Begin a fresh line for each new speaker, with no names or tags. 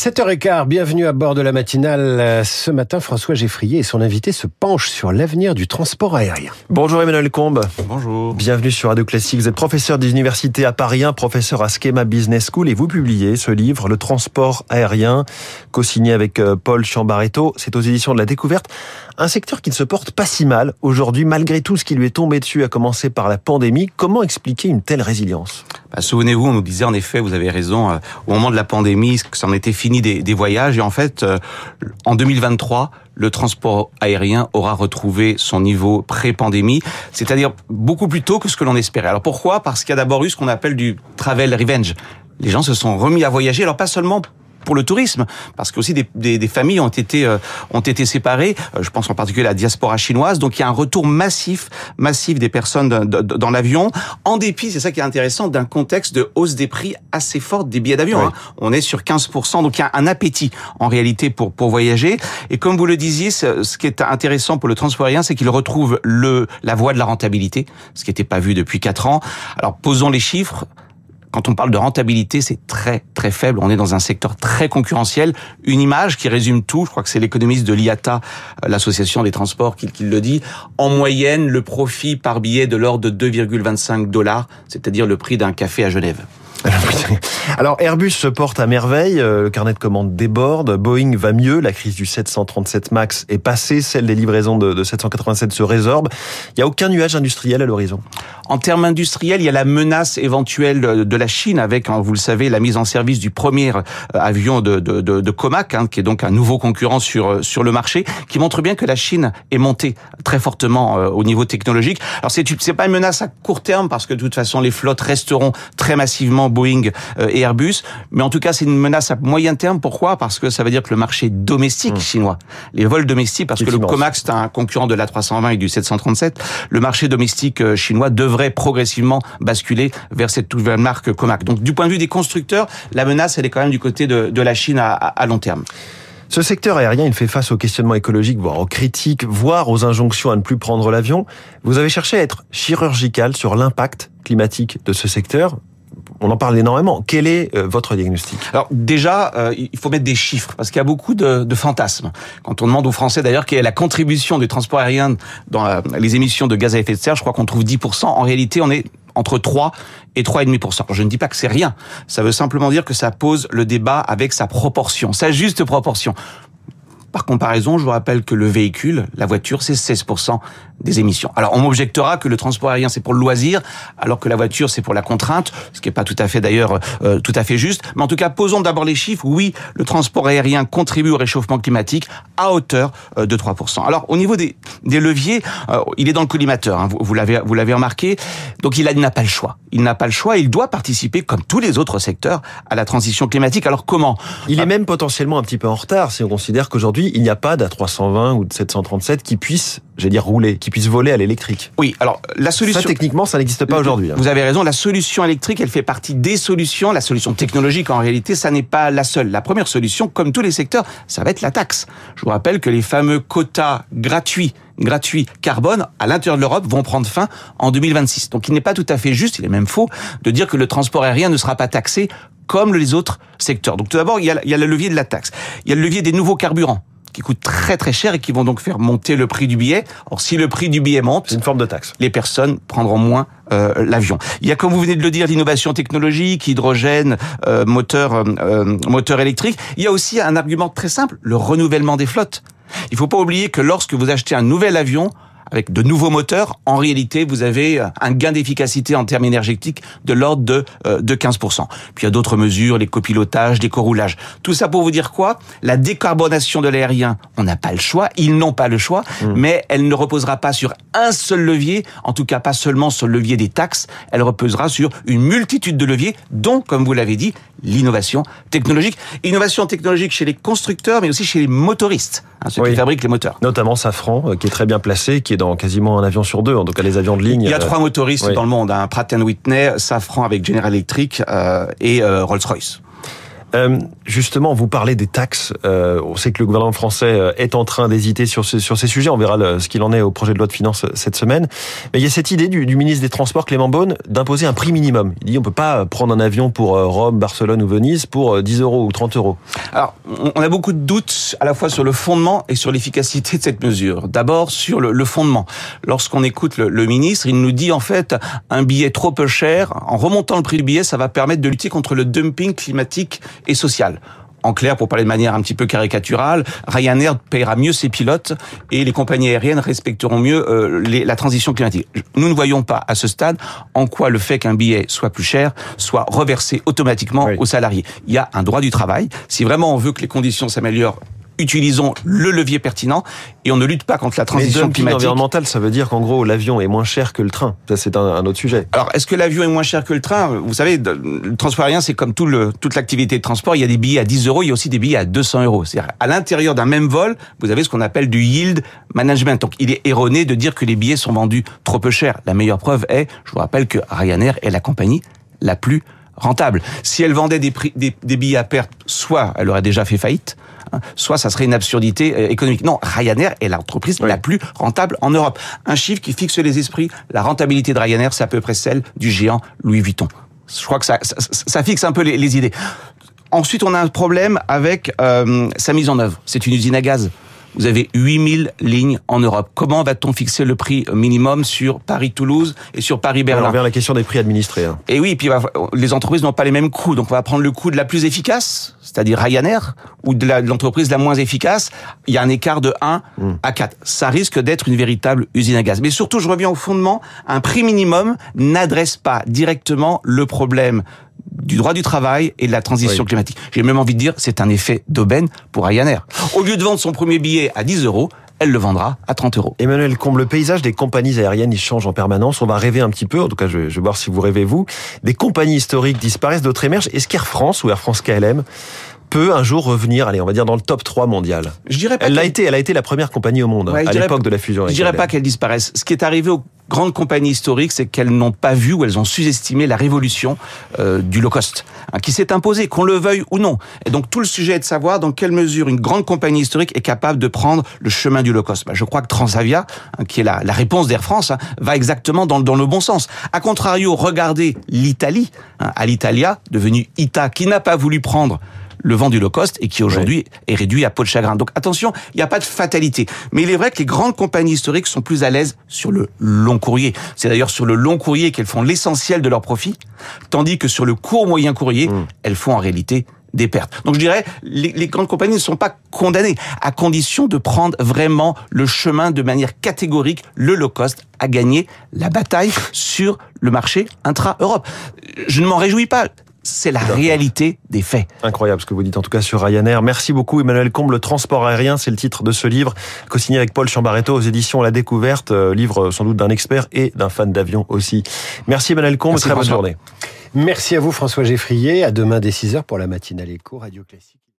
7h15, bienvenue à bord de la matinale. Ce matin, François Geffrier et son invité se penchent sur l'avenir du transport aérien.
Bonjour Emmanuel Combe.
Bonjour.
Bienvenue sur Radio Classique. Vous êtes professeur d'université à Paris 1, professeur à Schema Business School et vous publiez ce livre, Le transport aérien, co-signé avec euh, Paul Chambaretto. C'est aux éditions de la découverte. Un secteur qui ne se porte pas si mal aujourd'hui, malgré tout ce qui lui est tombé dessus, à commencer par la pandémie. Comment expliquer une telle résilience?
Bah, Souvenez-vous, on nous disait en effet, vous avez raison, euh, au moment de la pandémie, que c'en était fini des, des, voyages. Et en fait, euh, en 2023, le transport aérien aura retrouvé son niveau pré-pandémie, c'est-à-dire beaucoup plus tôt que ce que l'on espérait. Alors pourquoi? Parce qu'il y a d'abord eu ce qu'on appelle du travel revenge. Les gens se sont remis à voyager, alors pas seulement pour le tourisme, parce que aussi des, des, des familles ont été euh, ont été séparées. Euh, je pense en particulier à la diaspora chinoise. Donc il y a un retour massif, massif des personnes dans l'avion, en dépit, c'est ça qui est intéressant, d'un contexte de hausse des prix assez forte des billets d'avion. Oui. Hein. On est sur 15%, donc il y a un appétit en réalité pour pour voyager. Et comme vous le disiez, ce qui est intéressant pour le transport aérien, c'est qu'il retrouve le la voie de la rentabilité, ce qui n'était pas vu depuis quatre ans. Alors posons les chiffres quand on parle de rentabilité, c'est très très faible. On est dans un secteur très concurrentiel. Une image qui résume tout, je crois que c'est l'économiste de l'IATA, l'association des transports, qui, qui, le dit. En moyenne, le profit par billet de l'ordre de 2,25 dollars, c'est-à-dire le prix d'un café à Genève.
Alors Airbus se porte à merveille, le carnet de commandes déborde, Boeing va mieux, la crise du 737 MAX est passée, celle des livraisons de, de 787 se résorbe. Il n'y a aucun nuage industriel à l'horizon.
En termes industriels, il y a la menace éventuelle de la Chine avec, vous le savez, la mise en service du premier avion de, Comac, hein, qui est donc un nouveau concurrent sur, sur le marché, qui montre bien que la Chine est montée très fortement au niveau technologique. Alors c'est pas une menace à court terme parce que de toute façon les flottes resteront très massivement Boeing et Airbus, mais en tout cas c'est une menace à moyen terme. Pourquoi? Parce que ça veut dire que le marché domestique mmh. chinois, les vols domestiques, parce que le Comac c'est un concurrent de l'A320 et du 737, le marché domestique chinois devrait progressivement basculer vers cette nouvelle marque Comac. Donc du point de vue des constructeurs, la menace elle est quand même du côté de, de la Chine à, à long terme.
Ce secteur aérien, il fait face aux questionnements écologiques, voire aux critiques, voire aux injonctions à ne plus prendre l'avion. Vous avez cherché à être chirurgical sur l'impact climatique de ce secteur on en parle énormément. Quel est euh, votre diagnostic?
Alors déjà, euh, il faut mettre des chiffres parce qu'il y a beaucoup de, de, fantasmes. Quand on demande aux Français d'ailleurs quelle est la contribution du transport aérien dans les émissions de gaz à effet de serre, je crois qu'on trouve 10%. En réalité, on est entre 3 et 3,5%. Je ne dis pas que c'est rien. Ça veut simplement dire que ça pose le débat avec sa proportion, sa juste proportion. Par comparaison, je vous rappelle que le véhicule, la voiture, c'est 16% des émissions. Alors, on m'objectera que le transport aérien, c'est pour le loisir, alors que la voiture, c'est pour la contrainte, ce qui n'est pas tout à fait d'ailleurs euh, tout à fait juste. Mais en tout cas, posons d'abord les chiffres. Oui, le transport aérien contribue au réchauffement climatique à hauteur euh, de 3%. Alors, au niveau des, des leviers, euh, il est dans le collimateur, hein, vous l'avez vous l'avez remarqué. Donc, il n'a pas le choix. Il n'a pas le choix. Il doit participer, comme tous les autres secteurs, à la transition climatique. Alors, comment?
Il est même potentiellement un petit peu en retard si on considère qu'aujourd'hui, il n'y a pas d'A320 ou de 737 qui puisse, j'allais dire, rouler, qui puisse voler à l'électrique.
Oui, alors la solution...
Ça, techniquement, ça n'existe pas aujourd'hui. Hein.
Vous avez raison, la solution électrique, elle fait partie des solutions. La solution technologique, en réalité, ça n'est pas la seule. La première solution, comme tous les secteurs, ça va être la taxe. Je vous rappelle que les fameux quotas gratuits gratuits carbone à l'intérieur de l'Europe vont prendre fin en 2026. Donc il n'est pas tout à fait juste, il est même faux, de dire que le transport aérien ne sera pas taxé comme les autres secteurs. Donc tout d'abord, il, il y a le levier de la taxe. Il y a le levier des nouveaux carburants qui coûtent très très cher et qui vont donc faire monter le prix du billet. Or, si le prix du billet monte,
c'est une forme de taxe.
Les personnes prendront moins euh, l'avion. Il y a, comme vous venez de le dire, l'innovation technologique, hydrogène, euh, moteur, euh, moteur électrique. Il y a aussi un argument très simple, le renouvellement des flottes. Il faut pas oublier que lorsque vous achetez un nouvel avion, avec de nouveaux moteurs, en réalité, vous avez un gain d'efficacité en termes énergétiques de l'ordre de, euh, de 15%. Puis il y a d'autres mesures, les copilotages, les coroulages. Tout ça pour vous dire quoi? La décarbonation de l'aérien, on n'a pas le choix, ils n'ont pas le choix, mmh. mais elle ne reposera pas sur un seul levier, en tout cas pas seulement sur le levier des taxes, elle reposera sur une multitude de leviers, dont, comme vous l'avez dit, l'innovation technologique. Innovation technologique chez les constructeurs, mais aussi chez les motoristes, hein, ceux oui. qui fabriquent les moteurs.
Notamment Safran, euh, qui est très bien placé, qui est dans quasiment un avion sur deux, en tout cas les avions de ligne.
Il y a trois motoristes oui. dans le monde, hein, Pratt Whitney, Safran avec General Electric euh, et euh, Rolls-Royce.
Euh, justement, vous parlez des taxes. Euh, on sait que le gouvernement français euh, est en train d'hésiter sur, sur ces sujets. On verra ce qu'il en est au projet de loi de finances cette semaine. Mais il y a cette idée du, du ministre des Transports, Clément Beaune, d'imposer un prix minimum. Il dit on peut pas prendre un avion pour Rome, Barcelone ou Venise pour 10 euros ou 30 euros.
Alors, on a beaucoup de doutes à la fois sur le fondement et sur l'efficacité de cette mesure. D'abord, sur le, le fondement. Lorsqu'on écoute le, le ministre, il nous dit en fait un billet trop peu cher, en remontant le prix du billet, ça va permettre de lutter contre le dumping climatique et social. En clair, pour parler de manière un petit peu caricaturale, Ryanair paiera mieux ses pilotes et les compagnies aériennes respecteront mieux euh, les, la transition climatique. Nous ne voyons pas à ce stade en quoi le fait qu'un billet soit plus cher soit reversé automatiquement oui. aux salariés. Il y a un droit du travail. Si vraiment on veut que les conditions s'améliorent utilisons le levier pertinent et on ne lutte pas contre la transition
Mais
climatique.
environnemental, ça veut dire qu'en gros l'avion est moins cher que le train. Ça c'est un, un, autre sujet.
Alors est-ce que l'avion est moins cher que le train? Vous savez, le transport aérien c'est comme tout le, toute l'activité de transport. Il y a des billets à 10 euros, il y a aussi des billets à 200 euros. C'est-à-dire à l'intérieur d'un même vol, vous avez ce qu'on appelle du yield management. Donc il est erroné de dire que les billets sont vendus trop peu cher. La meilleure preuve est, je vous rappelle que Ryanair est la compagnie la plus rentable. Si elle vendait des, prix, des, des billets à perte, soit elle aurait déjà fait faillite, soit ça serait une absurdité euh, économique. Non, Ryanair est l'entreprise oui. la plus rentable en Europe. Un chiffre qui fixe les esprits, la rentabilité de Ryanair, c'est à peu près celle du géant Louis Vuitton. Je crois que ça, ça, ça fixe un peu les, les, idées. Ensuite, on a un problème avec euh, sa mise en œuvre. C'est une usine à gaz. Vous avez 8000 lignes en Europe. Comment va-t-on fixer le prix minimum sur Paris-Toulouse et sur Paris-Berlin
On vers la question des prix administrés. Hein.
Et oui, puis les entreprises n'ont pas les mêmes coûts. Donc on va prendre le coût de la plus efficace, c'est-à-dire Ryanair, ou de l'entreprise la, la, moins efficace. Il y a un écart de 1 mmh. à 4. Ça risque d'être une véritable usine à gaz. Mais surtout, je reviens au fondement, un prix minimum n'adresse pas directement le problème du droit du travail et de la transition oui. climatique. J'ai même envie de dire, c'est un effet d'aubaine pour Ryanair. Au lieu de vendre son premier billet à 10 euros, elle le vendra à 30 euros.
Emmanuel Combe, le paysage des compagnies aériennes, il change en permanence. On va rêver un petit peu, en tout cas, je vais, je vais voir si vous rêvez vous. Des compagnies historiques disparaissent, d'autres émergent. Est-ce qu'Air France ou Air France KLM peut un jour revenir, allez, on va dire dans le top 3 mondial.
Je dirais pas
elle l'a été, elle a été la première compagnie au monde ouais, à l'époque de la fusion.
Je dirais pas qu'elle disparaisse. Ce qui est arrivé aux grandes compagnies historiques, c'est qu'elles n'ont pas vu ou elles ont sous-estimé la révolution euh, du low cost, hein, qui s'est imposée, qu'on le veuille ou non. Et donc tout le sujet est de savoir dans quelle mesure une grande compagnie historique est capable de prendre le chemin du low cost. Bah, je crois que Transavia, hein, qui est la, la réponse d'Air France, hein, va exactement dans, dans, le bon sens. A contrario, regardez l'Italie, à l'Italia, devenue ITA, qui n'a pas voulu prendre le vent du low cost et qui aujourd'hui est réduit à peau de chagrin. Donc attention, il n'y a pas de fatalité. Mais il est vrai que les grandes compagnies historiques sont plus à l'aise sur le long courrier. C'est d'ailleurs sur le long courrier qu'elles font l'essentiel de leurs profits, tandis que sur le court moyen courrier, mmh. elles font en réalité des pertes. Donc je dirais, les, les, grandes compagnies ne sont pas condamnées, à condition de prendre vraiment le chemin de manière catégorique, le low cost, à gagner la bataille sur le marché intra-Europe. Je ne m'en réjouis pas c'est la réalité des faits.
Incroyable ce que vous dites en tout cas sur Ryanair. Merci beaucoup Emmanuel Combe. Le transport aérien, c'est le titre de ce livre, co-signé avec Paul Chambaretto aux éditions La Découverte, euh, livre sans doute d'un expert et d'un fan d'avion aussi. Merci Emmanuel Combe,
Merci
très
François.
bonne journée.
Merci à vous François Geffrier, à demain dès 6h pour la matinale éco Radio Classique.